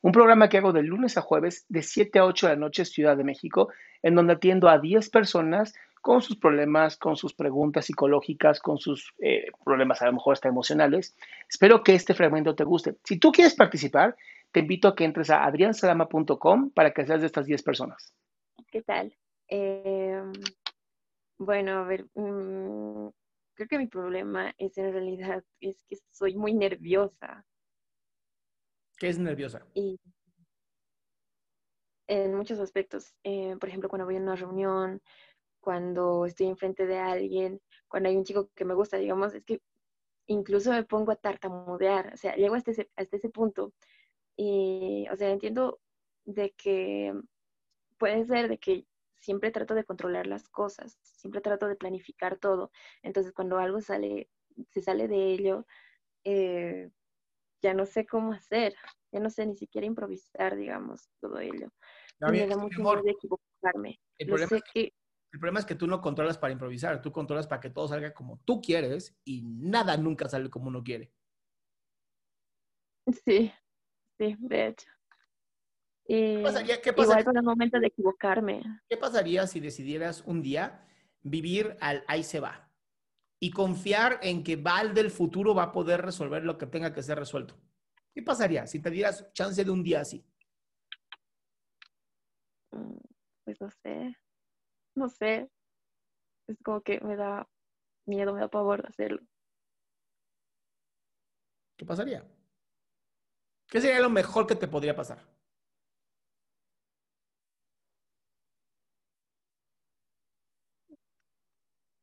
un programa que hago de lunes a jueves de 7 a 8 de la noche Ciudad de México, en donde atiendo a 10 personas con sus problemas, con sus preguntas psicológicas, con sus eh, problemas a lo mejor hasta emocionales. Espero que este fragmento te guste. Si tú quieres participar, te invito a que entres a adriansalama.com para que seas de estas 10 personas. ¿Qué tal? Eh, bueno, a ver, mm, creo que mi problema es en realidad es que soy muy nerviosa ¿Qué es nerviosa? y en muchos aspectos. Eh, por ejemplo, cuando voy a una reunión, cuando estoy enfrente de alguien, cuando hay un chico que me gusta, digamos, es que incluso me pongo a tartamudear, o sea, llego hasta ese, hasta ese punto. Y, o sea, entiendo de que puede ser de que siempre trato de controlar las cosas, siempre trato de planificar todo. Entonces, cuando algo sale, se sale de ello, eh, ya no sé cómo hacer, ya no sé ni siquiera improvisar, digamos, todo ello. Me da mucho miedo de equivocarme. el problema es que El problema es que tú no controlas para improvisar, tú controlas para que todo salga como tú quieres y nada nunca sale como uno quiere. Sí, sí, de hecho. Y pasaría- qué igual el momento de equivocarme. ¿Qué pasaría si decidieras un día vivir al ahí se va y confiar en que Val del futuro va a poder resolver lo que tenga que ser resuelto? ¿Qué pasaría si te dieras chance de un día así? Mm, Pues no sé, no sé. Es como que me da miedo, me da pavor hacerlo. ¿Qué pasaría? ¿Qué sería lo mejor que te podría pasar?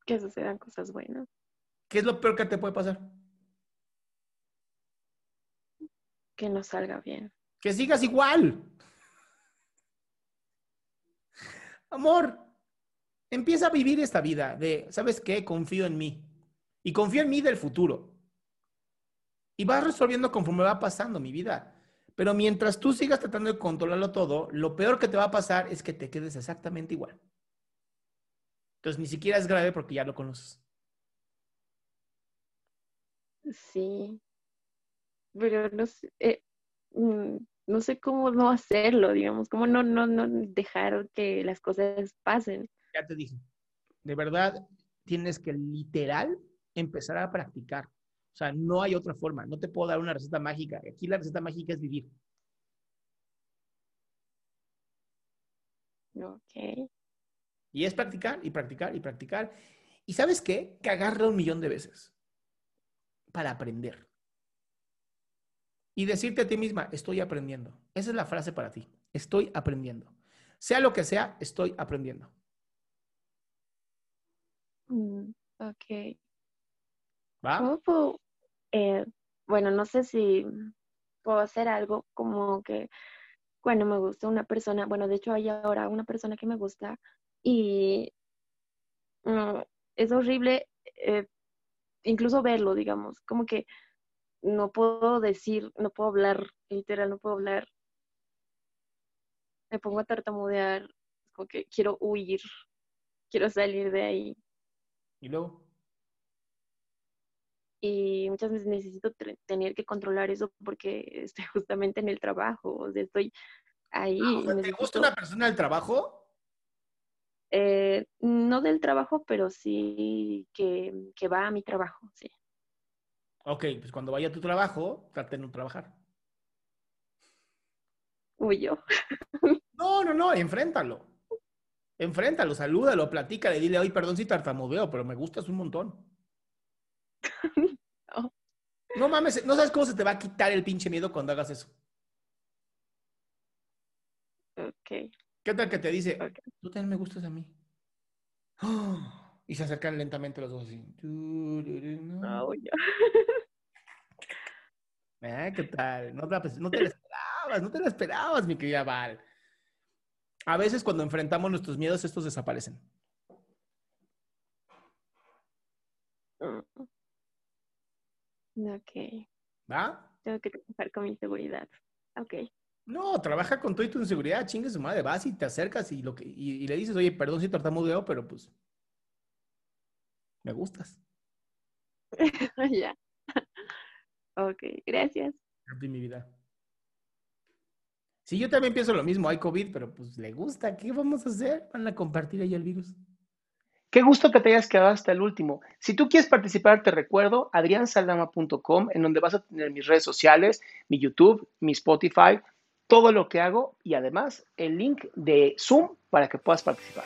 Que sucedan cosas buenas. ¿Qué es lo peor que te puede pasar? Que no salga bien. Que sigas igual. Amor, empieza a vivir esta vida de, ¿sabes qué? Confío en mí. Y confío en mí del futuro. Y vas resolviendo conforme va pasando mi vida. Pero mientras tú sigas tratando de controlarlo todo, lo peor que te va a pasar es que te quedes exactamente igual. Entonces ni siquiera es grave porque ya lo conoces. Sí, pero no sé, eh, mm, no sé cómo no hacerlo, digamos, cómo no, no, no dejar que las cosas pasen. Ya te dije. De verdad, tienes que literal empezar a practicar. O sea, no hay otra forma. No te puedo dar una receta mágica. Aquí la receta mágica es vivir. Ok. Y es practicar y practicar y practicar. ¿Y sabes qué? Cagarla un millón de veces para aprender. Y decirte a ti misma, estoy aprendiendo. Esa es la frase para ti. Estoy aprendiendo. Sea lo que sea, estoy aprendiendo. Mm, ok. ¿Va? ¿Cómo puedo, eh, bueno, no sé si puedo hacer algo como que cuando me gusta una persona, bueno, de hecho hay ahora una persona que me gusta y mm, es horrible eh, incluso verlo, digamos, como que no puedo decir, no puedo hablar literal no puedo hablar. Me pongo a tartamudear, como que quiero huir, quiero salir de ahí. ¿Y luego? Y muchas veces necesito tener que controlar eso porque estoy justamente en el trabajo, o sea, estoy ahí. Ah, ¿Te gusta una persona del trabajo? Eh, no del trabajo, pero sí que, que, va a mi trabajo, sí. Ok, pues cuando vaya a tu trabajo, trate de no trabajar. Huyo. no, no, no, enfréntalo. Enfréntalo, salúdalo, platícale, dile, oye, perdón si tartamudeo, pero me gustas un montón. no. no mames, no sabes cómo se te va a quitar el pinche miedo cuando hagas eso. Ok. ¿Qué tal que te dice, tú también me gustas a mí? Y se acercan lentamente los dos así. No, ya. Ah, ¿Qué tal? No te, no te la esperabas, no te la esperabas, mi querida Val. A veces cuando enfrentamos nuestros miedos, estos desaparecen. Ok. ¿Va? Tengo que trabajar con mi seguridad. Ok. No, trabaja con todo y tu inseguridad, chingue su madre, vas y te acercas y, lo que, y, le dices, oye, perdón si tartamudeo, pero pues me gustas. ya. ok, gracias. mi vida. Sí, yo también pienso lo mismo, hay COVID, pero pues le gusta, ¿qué vamos a hacer? Van a compartir ahí el virus. Qué gusto que te hayas quedado hasta el último. Si tú quieres participar, te recuerdo adriansaldama.com, en donde vas a tener mis redes sociales, mi YouTube, mi Spotify, todo lo que hago y además el link de Zoom para que puedas participar.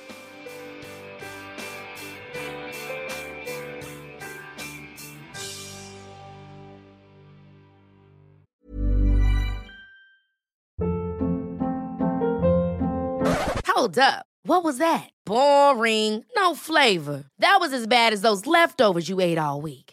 Hold up. What was that? Boring. No flavor. That was as bad as those leftovers you ate all week.